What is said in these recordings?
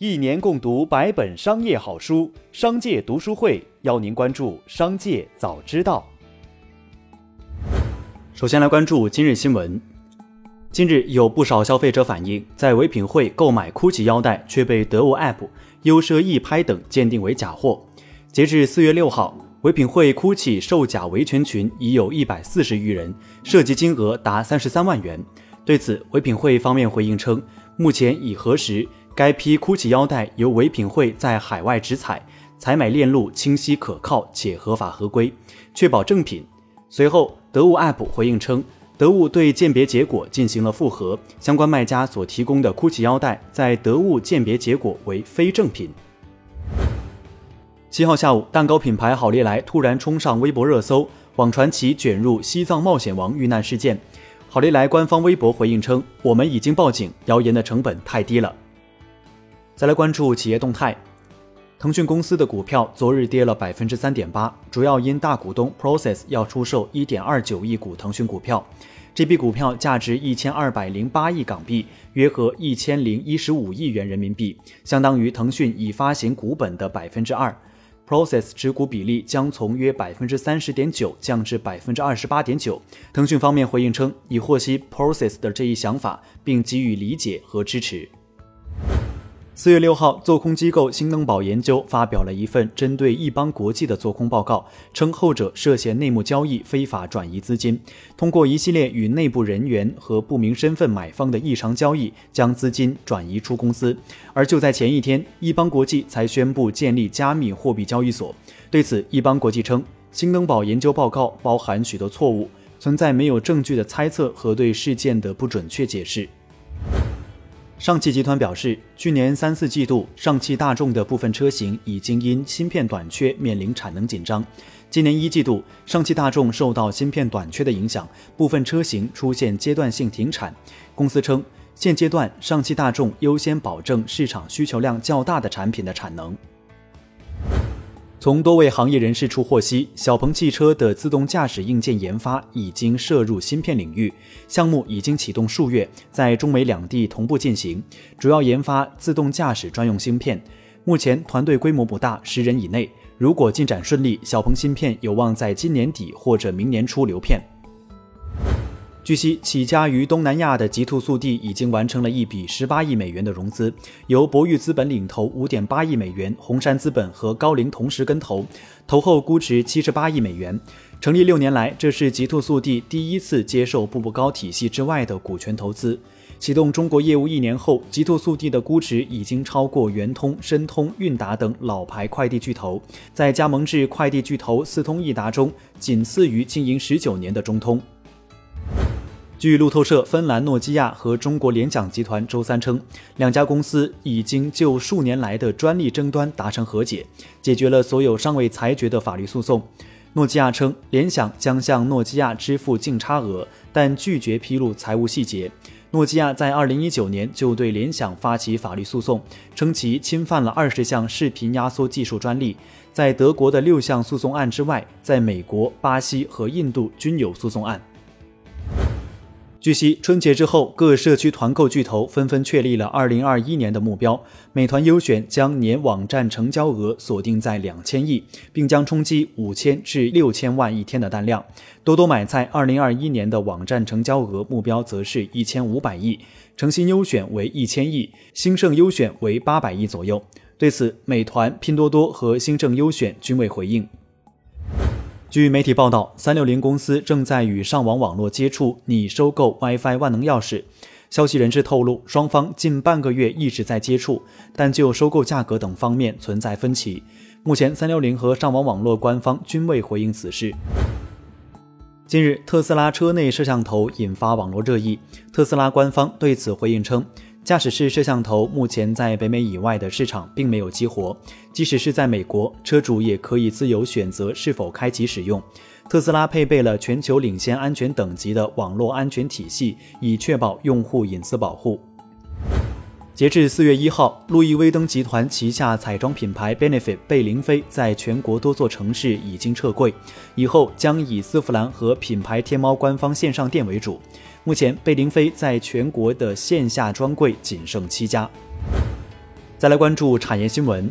一年共读百本商业好书，商界读书会邀您关注商界早知道。首先来关注今日新闻。近日有不少消费者反映，在唯品会购买 GUCCI 腰带却被得物 App、优奢易拍等鉴定为假货。截至四月六号，唯品会 GUCCI 售假维权群已有一百四十余人，涉及金额达三十三万元。对此，唯品会方面回应称，目前已核实。该批 GUCCI 腰带由唯品会在海外直采，采买链路清晰可靠且合法合规，确保正品。随后，得物 App 回应称，得物对鉴别结果进行了复核，相关卖家所提供的 GUCCI 腰带在得物鉴别结果为非正品。七号下午，蛋糕品牌好利来突然冲上微博热搜，网传其卷入西藏冒险王遇难事件。好利来官方微博回应称，我们已经报警，谣言的成本太低了。再来关注企业动态，腾讯公司的股票昨日跌了百分之三点八，主要因大股东 Process 要出售一点二九亿股腾讯股票，这笔股票价值一千二百零八亿港币，约合一千零一十五亿元人民币，相当于腾讯已发行股本的百分之二。Process 持股比例将从约百分之三十点九降至百分之二十八点九。腾讯方面回应称，已获悉 Process 的这一想法，并给予理解和支持。四月六号，做空机构新登宝研究发表了一份针对易邦国际的做空报告，称后者涉嫌内幕交易、非法转移资金，通过一系列与内部人员和不明身份买方的异常交易，将资金转移出公司。而就在前一天，易邦国际才宣布建立加密货币交易所。对此，易邦国际称，新登宝研究报告包含许多错误，存在没有证据的猜测和对事件的不准确解释。上汽集团表示，去年三四季度，上汽大众的部分车型已经因芯片短缺面临产能紧张。今年一季度，上汽大众受到芯片短缺的影响，部分车型出现阶段性停产。公司称，现阶段上汽大众优先保证市场需求量较大的产品的产能。从多位行业人士处获悉，小鹏汽车的自动驾驶硬件研发已经涉入芯片领域，项目已经启动数月，在中美两地同步进行，主要研发自动驾驶专用芯片。目前团队规模不大，十人以内。如果进展顺利，小鹏芯片有望在今年底或者明年初流片。据悉，起家于东南亚的极兔速递已经完成了一笔十八亿美元的融资，由博裕资本领投五点八亿美元，红杉资本和高瓴同时跟投，投后估值七十八亿美元。成立六年来，这是极兔速递第一次接受步步高体系之外的股权投资。启动中国业务一年后，极兔速递的估值已经超过圆通、申通、韵达等老牌快递巨头，在加盟制快递巨头四通一达中，仅次于经营十九年的中通。据路透社，芬兰诺基亚和中国联想集团周三称，两家公司已经就数年来的专利争端达成和解，解决了所有尚未裁决的法律诉讼。诺基亚称，联想将向诺基亚支付净差额，但拒绝披露财务细节。诺基亚在2019年就对联想发起法律诉讼，称其侵犯了二十项视频压缩技术专利。在德国的六项诉讼案之外，在美国、巴西和印度均有诉讼案。据悉，春节之后，各社区团购巨头纷纷确立了2021年的目标。美团优选将年网站成交额锁定在两千亿，并将冲击五千至六千万一天的单量。多多买菜2021年的网站成交额目标则是一千五百亿，诚心优选为一千亿，兴盛优选为八百亿左右。对此，美团、拼多多和兴盛优选均未回应。据媒体报道，三六零公司正在与上网网络接触拟收购 WiFi 万能钥匙。消息人士透露，双方近半个月一直在接触，但就收购价格等方面存在分歧。目前，三六零和上网网络官方均未回应此事。近日，特斯拉车内摄像头引发网络热议，特斯拉官方对此回应称。驾驶室摄像头目前在北美以外的市场并没有激活，即使是在美国，车主也可以自由选择是否开启使用。特斯拉配备了全球领先安全等级的网络安全体系，以确保用户隐私保护。截至四月一号，路易威登集团旗下彩妆品牌 Benefit 贝玲妃在全国多座城市已经撤柜，以后将以丝芙兰和品牌天猫官方线上店为主。目前，贝玲妃在全国的线下专柜仅剩七家。再来关注产业新闻。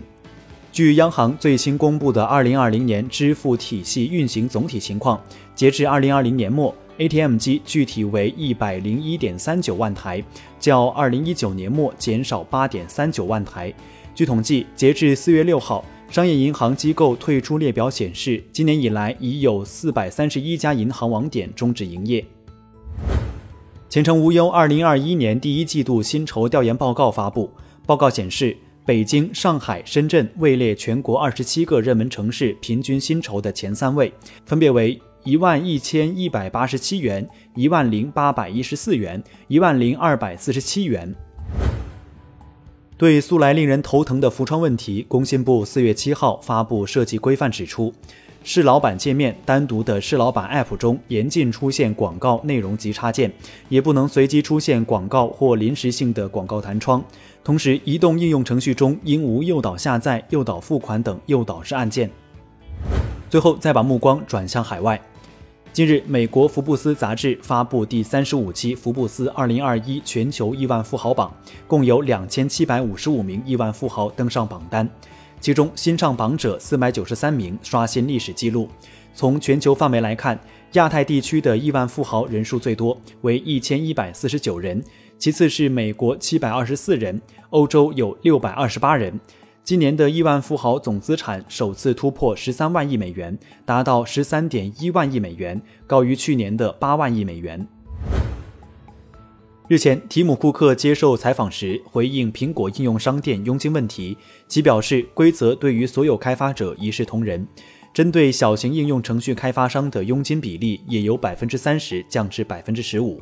据央行最新公布的2020年支付体系运行总体情况，截至2020年末，ATM 机具体为101.39万台，较2019年末减少8.39万台。据统计，截至4月6号，商业银行机构退出列表显示，今年以来已有431家银行网点终止营业。前程无忧2021年第一季度薪酬调研报告发布，报告显示。北京、上海、深圳位列全国二十七个热门城市平均薪酬的前三位，分别为一万一千一百八十七元、一万零八百一十四元、一万零二百四十七元。对素来令人头疼的浮窗问题，工信部四月七号发布设计规范，指出。市老板界面单独的市老板 App 中严禁出现广告内容及插件，也不能随机出现广告或临时性的广告弹窗。同时，移动应用程序中应无诱导下载、诱导付款等诱导式按键。最后，再把目光转向海外。近日，美国福布斯杂志发布第三十五期福布斯二零二一全球亿万富豪榜，共有两千七百五十五名亿万富豪登上榜单。其中新上榜者四百九十三名，刷新历史记录。从全球范围来看，亚太地区的亿万富豪人数最多，为一千一百四十九人；其次是美国七百二十四人，欧洲有六百二十八人。今年的亿万富豪总资产首次突破十三万亿美元，达到十三点一万亿美元，高于去年的八万亿美元。日前，提姆·库克接受采访时回应苹果应用商店佣金问题，其表示规则对于所有开发者一视同仁，针对小型应用程序开发商的佣金比例也由百分之三十降至百分之十五。